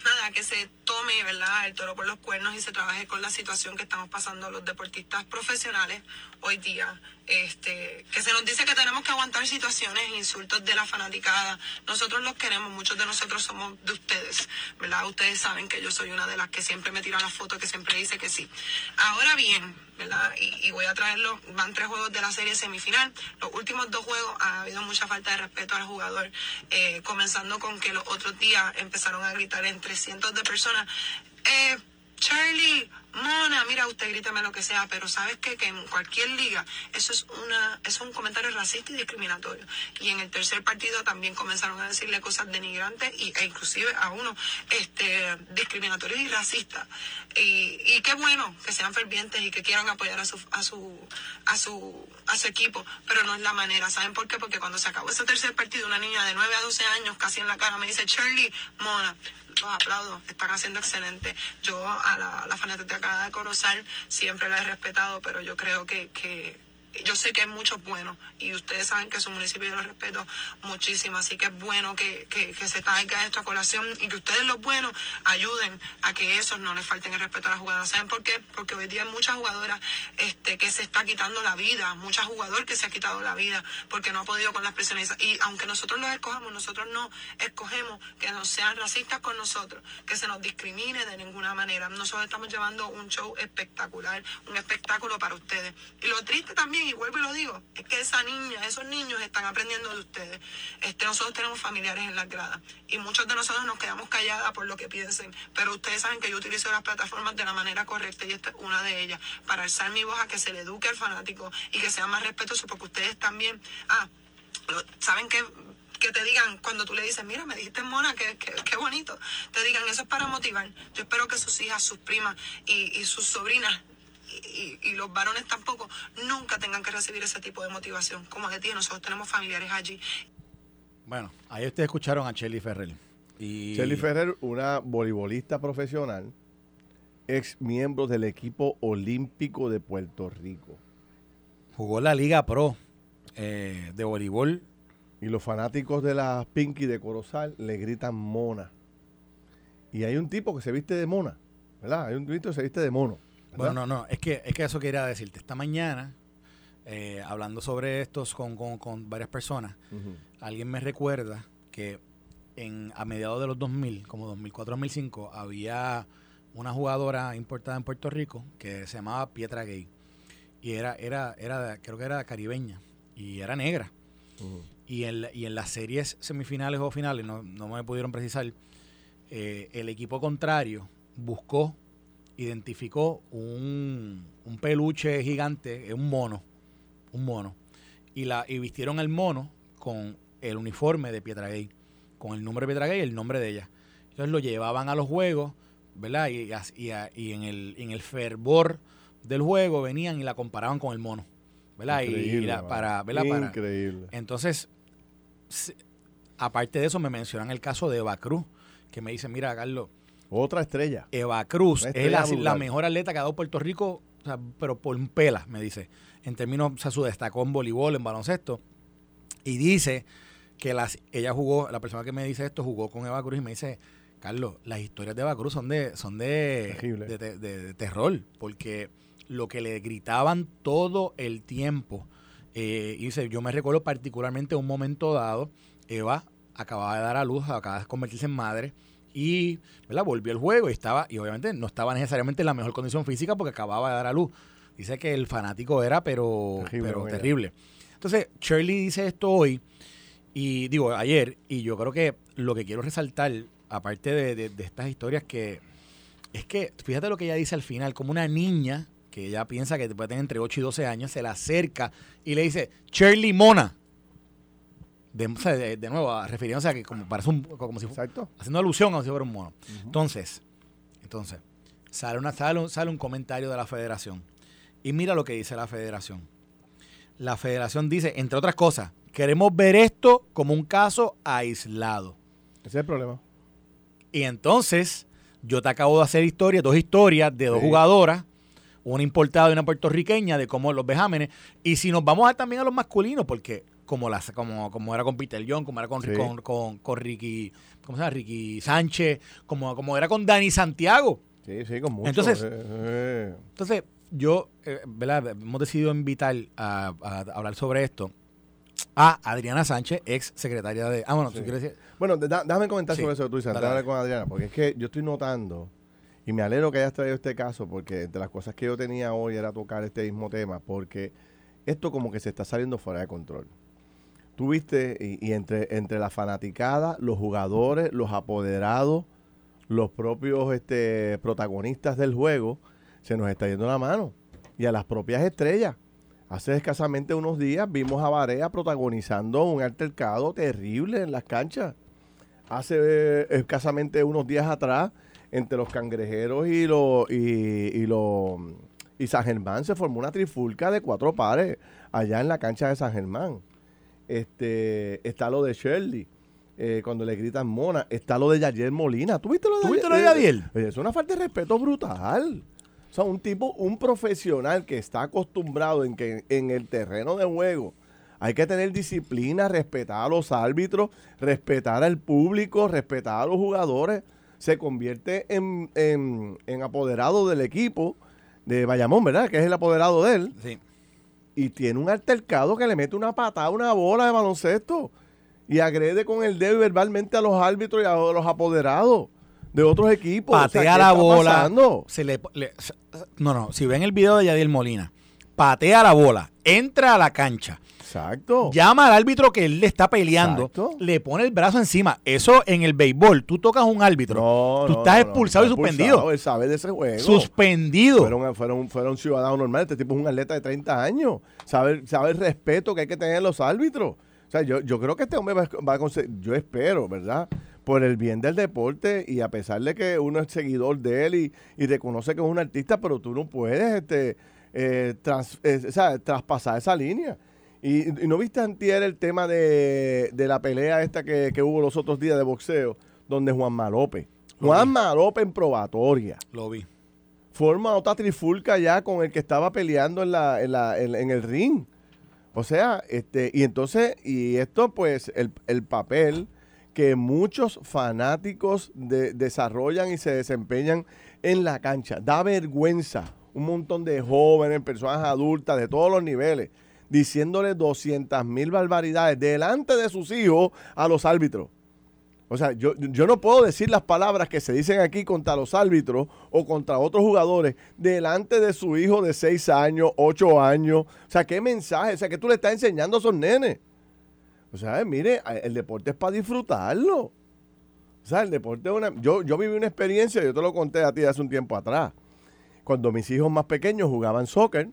nada que se tome, ¿verdad?, el toro por los cuernos y se trabaje con la situación que estamos pasando los deportistas profesionales hoy día. Este, que se nos dice que tenemos que aguantar situaciones, insultos de la fanaticada. Nosotros los queremos, muchos de nosotros somos de ustedes, ¿verdad? Ustedes saben que yo soy una de las que siempre me tira la foto, que siempre dice que sí. Ahora bien, ¿verdad? Y, y voy a traerlo, van tres juegos de la serie semifinal. Los últimos dos juegos ha habido mucha falta de respeto al jugador, eh, comenzando con que los otros días empezaron a gritar entre cientos de personas. Eh, Charlie, Mona, mira, usted grítame lo que sea, pero sabes qué? que en cualquier liga eso es una es un comentario racista y discriminatorio. Y en el tercer partido también comenzaron a decirle cosas denigrantes y, e inclusive a uno este discriminatorios y racistas. Y, y qué bueno que sean fervientes y que quieran apoyar a su a su a su a su equipo, pero no es la manera. ¿Saben por qué? Porque cuando se acabó ese tercer partido, una niña de 9 a 12 años, casi en la cara, me dice, Charlie, Mona, los aplaudo, están haciendo excelente. Yo a la, la fanática de Corozal siempre la he respetado, pero yo creo que, que, yo sé que hay muchos buenos y ustedes saben que su municipio yo lo respeto muchísimo, así que es bueno que, que, que se traiga esto a colación y que ustedes los buenos ayuden a que esos no les falten el respeto a las jugadoras. ¿Saben por qué? Porque hoy día hay muchas jugadoras este, que se está quitando la vida, muchas jugadoras que se ha quitado la vida porque no ha podido con las presiones. Y aunque nosotros los escojamos, nosotros no escogemos que no sean racistas con nosotros, que se nos discrimine de ninguna manera. Nosotros estamos llevando un show espectacular, un espectáculo para ustedes. Y lo triste también y vuelvo y lo digo, es que esa niña, esos niños están aprendiendo de ustedes. Este, nosotros tenemos familiares en las gradas y muchos de nosotros nos quedamos calladas por lo que piensen, pero ustedes saben que yo utilizo las plataformas de la manera correcta y esta es una de ellas, para alzar mi voz a que se le eduque al fanático y que sea más respetuoso, porque ustedes también, ah, saben que que te digan cuando tú le dices, mira, me dijiste mona, qué, qué, bonito, te digan, eso es para motivar. Yo espero que sus hijas, sus primas y, y sus sobrinas y, los varones tampoco nunca tengan que recibir ese tipo de motivación. Como de ti, nosotros tenemos familiares allí. Bueno, ahí ustedes escucharon a Shelly Ferrer. Y... Shelly Ferrer, una voleibolista profesional, ex miembro del equipo olímpico de Puerto Rico. Jugó la Liga Pro eh, de voleibol. Y los fanáticos de la Pinky de Corozal le gritan mona. Y hay un tipo que se viste de mona, ¿verdad? Hay un tipo que se viste de mono. Bueno, no, no, es que, es que eso quería decirte. Esta mañana, eh, hablando sobre estos con, varias personas, alguien me recuerda que en, a mediados de los 2000, como 2004-2005, había una jugadora importada en Puerto Rico que se llamaba Pietra Gay. Y era, era, era creo que era caribeña y era negra. y, en, y en las series semifinales o finales, no, no me pudieron precisar, eh, el equipo contrario buscó identificó un, peluche gigante, un mono, un mono, y, la, y vistieron el mono con el uniforme de Pietragay, con el nombre de Pietragay y el nombre de ella. Entonces lo llevaban a los juegos, ¿verdad? Y, y, en, el, en el fervor del juego venían y la comparaban con el mono, ¿verdad? y, para, ¿verdad? Increíble. entonces, aparte de eso, me mencionan el caso de Eva Cruz, que me dice, mira, Carlos, otra estrella. Eva Cruz es la, mejor atleta que ha dado Puerto Rico, pero por un pela, me dice. En términos, o sea, su destacó en voleibol, en baloncesto. Y dice que las, ella jugó, la persona que me dice esto jugó con Eva Cruz y me dice, Carlos, las historias de Eva Cruz son de, son de, de, terror, porque lo que le gritaban todo el tiempo. Eh, y dice, yo me recuerdo particularmente un momento dado, Eva acababa de dar a luz, acaba de convertirse en madre y ¿verdad? volvió al juego y estaba, y obviamente no estaba necesariamente en la mejor condición física porque acababa de dar a luz. Dice que el fanático era pero terrible. Pero terrible. Entonces, Shirley dice esto hoy, y digo ayer, y yo creo que lo que quiero resaltar, aparte de, estas historias, que es que, fíjate lo que ella dice al final, como una niña que ella piensa que puede tener entre 8 y 12 años, se la acerca y le dice, Shirley Mona de, de, nuevo, refiriéndose a que como parece un, como si Exacto. haciendo alusión a si fuera un mono. Entonces, entonces, sale, una, sale, un, sale un comentario de la federación. Y mira lo que dice la federación. La federación dice, entre otras cosas, queremos ver esto como un caso aislado. Ese es el problema. Y entonces, yo te acabo de hacer historias, dos historias de dos jugadoras, una importada y una puertorriqueña, de cómo los vejámenes. Y si nos vamos a también a los masculinos, porque como, las, como, como era con Peter John, como era con, con, con, Ricky, ¿cómo se llama? Ricky Sánchez, como, como era con Dani Santiago. Sí, sí, con mucho. Entonces, eh, eh. entonces yo, eh, ¿verdad? Hemos decidido invitar a, hablar sobre esto a Adriana Sánchez, ex secretaria de... Ah, bueno, ¿tú quieres decir? Bueno, déjame comentar sobre eso que tú dices, dale, con Adriana, porque es que yo estoy notando, y me alegro que hayas traído este caso, porque de las cosas que yo tenía hoy era tocar este mismo tema, porque esto como que se está saliendo fuera de control tuviste y, y, entre, entre la fanaticada, los jugadores, los apoderados, los propios este, protagonistas del juego, se nos está yendo la mano. Y a las propias estrellas. Hace escasamente unos días vimos a Barea protagonizando un altercado terrible en las canchas. Hace eh, escasamente unos días atrás, entre los cangrejeros y los y, y, los y San Germán se formó una trifulca de cuatro pares allá en la cancha de San Germán. Este, está lo de Shirley. Eh, cuando le gritan mona, está lo de Yadiel Molina. ¿Tú viste lo de, ¿Tú viste lo de Yadiel? es una falta de respeto brutal. O sea, un tipo, un profesional que está acostumbrado en que en el terreno de juego hay que tener disciplina, respetar a los árbitros, respetar al público, respetar a los jugadores. Se convierte en, en, apoderado del equipo de Bayamón, ¿verdad? Que es el apoderado de él. Sí. Y tiene un altercado que le mete una patada a una bola de baloncesto y agrede con el dedo verbalmente a los árbitros y a los apoderados de otros equipos. Patea la bola. Se le, no, no, si ven el video de Yadiel Molina, patea la bola, entra a la cancha. Exacto. Llama al árbitro que él le está peleando, le pone el brazo encima. Eso en el béisbol, tú tocas a un árbitro, tú estás expulsado y suspendido. él sabe de ese juego. Suspendido. Fueron, fueron, fueron ciudadanos normales. Este tipo es un atleta de 30 años. Sabe, sabe el respeto que hay que tener en los árbitros. O sea, yo, yo creo que este hombre va, va a conseguir, yo espero, ¿verdad? por el bien del deporte y a pesar de que uno es seguidor de él y, y reconoce que es un artista, pero tú no puedes este, eh, eh, traspasar esa línea. Y, no viste antier el tema de, la pelea esta que, hubo los otros días de boxeo, donde Juan Malope. Juan Malope en probatoria. Lo vi. Forma otra trifulca ya con el que estaba peleando en, la, en, la, en, el ring. O sea, este, y entonces, y esto pues, el, el papel que muchos fanáticos desarrollan y se desempeñan en la cancha. Da vergüenza un montón de jóvenes, personas adultas de todos los niveles, diciéndole 200 mil barbaridades delante de sus hijos a los árbitros. O sea, yo, yo, no puedo decir las palabras que se dicen aquí contra los árbitros o contra otros jugadores delante de su hijo de 6 años, 8 años. O sea, ¿qué mensaje? O sea, que tú le estás enseñando a esos nenes? O sea, mire, el deporte es para disfrutarlo. O sea, el deporte es una... Yo, yo viví una experiencia, yo te lo conté a ti hace un tiempo atrás. Cuando mis hijos más pequeños jugaban soccer,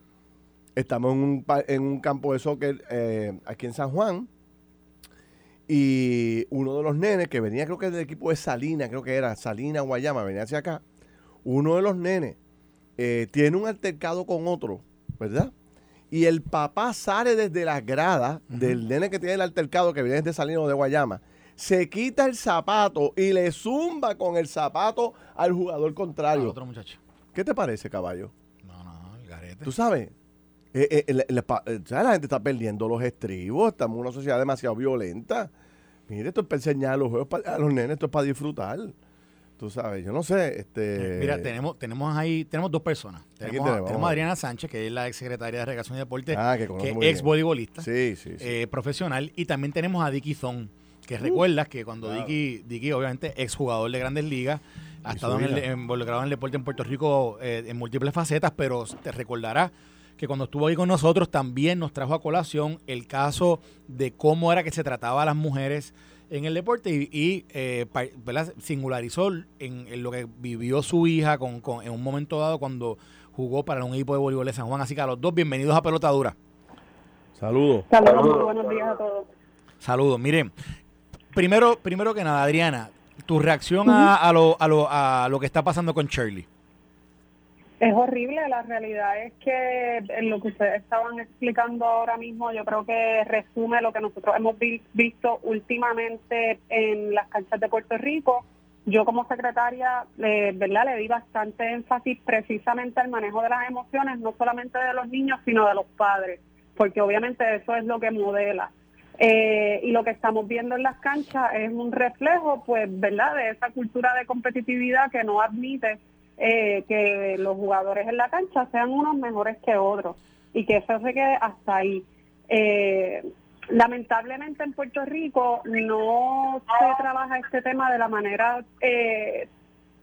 estamos en un, en un campo de soccer eh, aquí en San Juan, y uno de los nenes que venía, creo que del equipo de Salina, creo que era Salina Guayama, venía hacia acá, uno de los nenes eh, tiene un altercado con otro, ¿verdad? y el papá sale desde las gradas del nene que tiene el altercado que viene desde Salino de Guayama, se quita el zapato y le zumba con el zapato al jugador contrario. otro muchacho. ¿Qué te parece, caballo? No, no, el garete. Tú sabes, eh, eh, la gente está perdiendo los estribos, estamos en una sociedad demasiado violenta. Mire, esto es para enseñar los juegos a los nenes, esto es para disfrutar. Tú sabes, yo no sé. Este... Mira, tenemos, tenemos ahí, tenemos dos personas. Tenemos, a Adriana Sánchez, que es la ex secretaria de Recreación y Deporte, ah, que, es ex voleibolista, sí, sí, eh, profesional. Y también tenemos a Dicky Zon, que uh, recuerdas que cuando Dicky, Dicky, obviamente, ex jugador de grandes ligas, ha estado en el, involucrado en el deporte en Puerto Rico eh, en múltiples facetas, pero te recordará que cuando estuvo ahí con nosotros también nos trajo a colación el caso de cómo era que se trataba a las mujeres en el deporte y, eh, singularizó en, lo que vivió su hija con, en un momento dado cuando jugó para un equipo de voleibol de San Juan. Así que a los dos, bienvenidos a Pelotadura. Saludos. Saludos, buenos días a todos. Saludos. Miren, primero, primero que nada, Adriana, tu reacción a, a, lo, a, lo, a lo que está pasando con Shirley. Es horrible, la realidad es que en lo que ustedes estaban explicando ahora mismo, yo creo que resume lo que nosotros hemos visto últimamente en las canchas de Puerto Rico. Yo como secretaria, ¿verdad? Le di bastante énfasis precisamente al manejo de las emociones, no solamente de los niños, sino de los padres, porque obviamente eso es lo que modela. Eh, y lo que estamos viendo en las canchas es un reflejo, pues, ¿verdad?, de esa cultura de competitividad que no admite eh, que los jugadores en la cancha sean unos mejores que otros y que eso se quede hasta ahí. Eh, lamentablemente en Puerto Rico no se trabaja este tema de la manera, eh,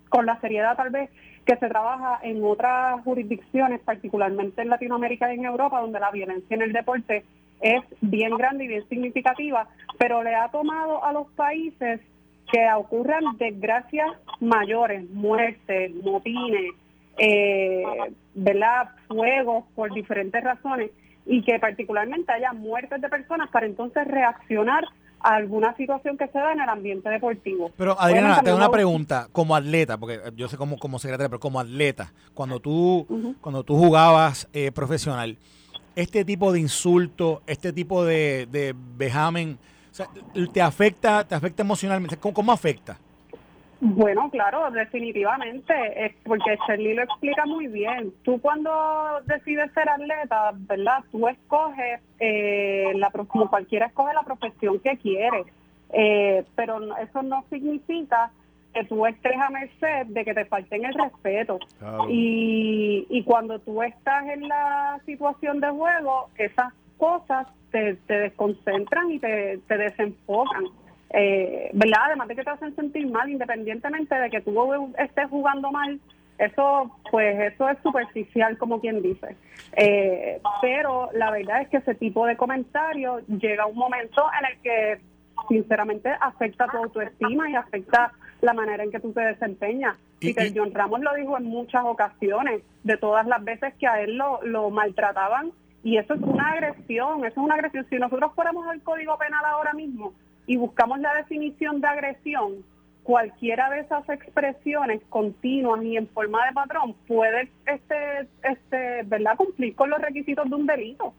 con la seriedad tal vez que se trabaja en otras jurisdicciones, particularmente en Latinoamérica y en Europa, donde la violencia en el deporte es bien grande y bien significativa, pero le ha tomado a los países que ocurran desgracias mayores, muertes, motines, eh, ¿verdad? fuegos por diferentes razones y que particularmente haya muertes de personas para entonces reaccionar a alguna situación que se da en el ambiente deportivo. Pero Adriana, tengo una pregunta, como atleta, porque yo sé como, como secretaria, pero como atleta, cuando tú, cuando tú jugabas eh, profesional, este tipo de insulto, este tipo de, de vejamen, o sea, ¿te afecta, te afecta emocionalmente? ¿Cómo, afecta? Bueno, claro, definitivamente, es porque Shirley lo explica muy bien. Tú cuando decides ser atleta, ¿verdad? Tú escoges, eh, la, como cualquiera escoge la profesión que quiere, eh, pero eso no significa que tú estés a merced de que te falten el respeto. Y, y cuando tú estás en la situación de juego, esas cosas te, te desconcentran y te, te desenfocan. Eh, ¿Verdad? Además de que te hacen sentir mal, independientemente de que tú estés jugando mal, eso, pues, eso es superficial, como quien dice. Eh, pero la verdad es que ese tipo de comentarios llega a un momento en el que, sinceramente, afecta tu autoestima y afecta la manera en que tú te desempeñas. Y, que John Ramos lo dijo en muchas ocasiones, de todas las veces que a él lo, lo maltrataban. Y eso es una agresión, eso es una agresión. Si nosotros fuéramos al Código Penal ahora mismo, y buscamos la definición de agresión, cualquiera de esas expresiones continuas y en forma de patrón puede este, este, ¿verdad? cumplir con los requisitos de un delito.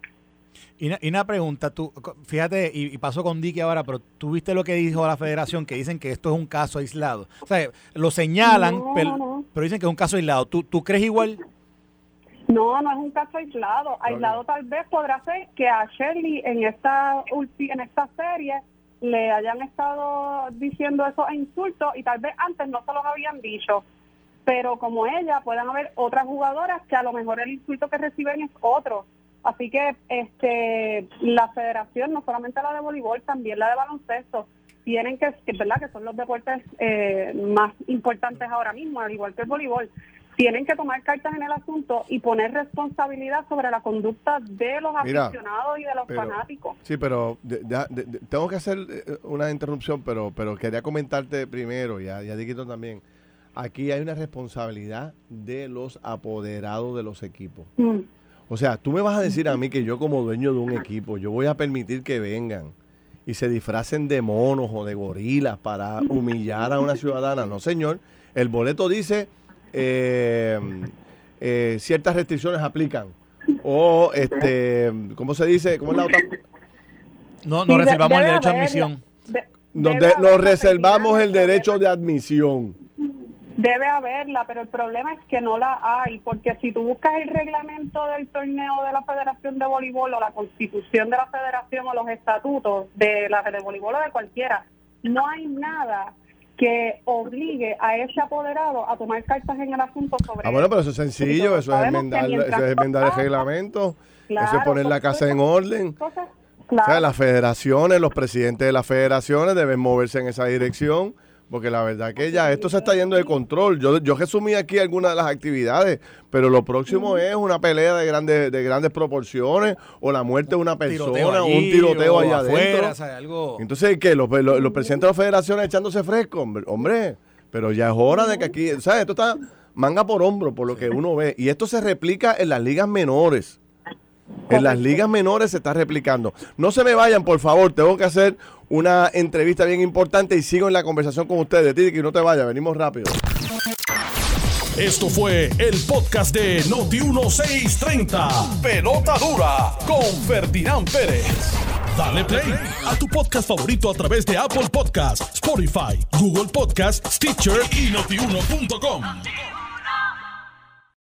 Y una, pregunta, tú, fíjate, y, pasó con Dicky ahora, pero tú viste lo que dijo la federación, que dicen que esto es un caso aislado. O sea, lo señalan, pero, dicen que es un caso aislado. ¿Tú, ¿Tú crees igual? No, no es un caso aislado. Aislado tal vez podrá ser que a Shirley en esta, en esta serie le hayan estado diciendo esos insultos y tal vez antes no se los habían dicho. Pero como ella, pueden haber otras jugadoras que a lo mejor el insulto que reciben es otro. Así que este la federación, no solamente la de voleibol, también la de baloncesto, tienen que, ¿verdad? que son los deportes eh, más importantes ahora mismo, al igual que el voleibol, tienen que tomar cartas en el asunto y poner responsabilidad sobre la conducta de los aficionados y de los fanáticos. Sí, pero tengo que hacer eh, una interrupción, pero pero quería comentarte primero, ya, ya Diquito también. Aquí hay una responsabilidad de los apoderados de los equipos. Mm. O sea, tú me vas a decir a mí que yo como dueño de un equipo, yo voy a permitir que vengan y se disfracen de monos o de gorilas para humillar a una ciudadana. No, señor. El boleto dice eh, eh, ciertas restricciones aplican. O, este, ¿cómo se dice? ¿Cómo es la otra? No, no reservamos el derecho a admisión. Donde nos reservamos el derecho de admisión. Debe haberla, pero el problema es que no la hay, porque si tú buscas el reglamento del torneo de la Federación de Voleibol o la constitución de la Federación o los estatutos de la de voleibol o de cualquiera, no hay nada que obligue a ese apoderado a tomar cartas en el asunto sobre Ah, bueno, pero eso es sencillo, eso es, enmendar, eso es enmendar el reglamento, eso es poner la casa en orden. o sea, las federaciones, los presidentes de las federaciones deben moverse en esa dirección porque la verdad que ya esto se está yendo de control. Yo, yo resumí aquí algunas de las actividades, pero lo próximo es una pelea de grandes, de grandes proporciones, o la muerte de una persona, o un tiroteo allá adentro. Entonces, ¿qué? Los, los, presidentes de las federaciones echándose fresco, hombre, hombre, pero ya es hora de que aquí, ¿sabes? Esto está manga por hombro, por lo que uno ve. Y esto se replica en las ligas menores. En las ligas menores se está replicando. No se me vayan, por favor. Tengo que hacer una entrevista bien importante y sigo en la conversación con ustedes. Titi, que no te vayas, venimos rápido. Esto fue el podcast de Noti1630. Pelota dura con Ferdinand Pérez. Dale play a tu podcast favorito a través de Apple Podcasts, Spotify, Google Podcasts, Stitcher y notiuno.com.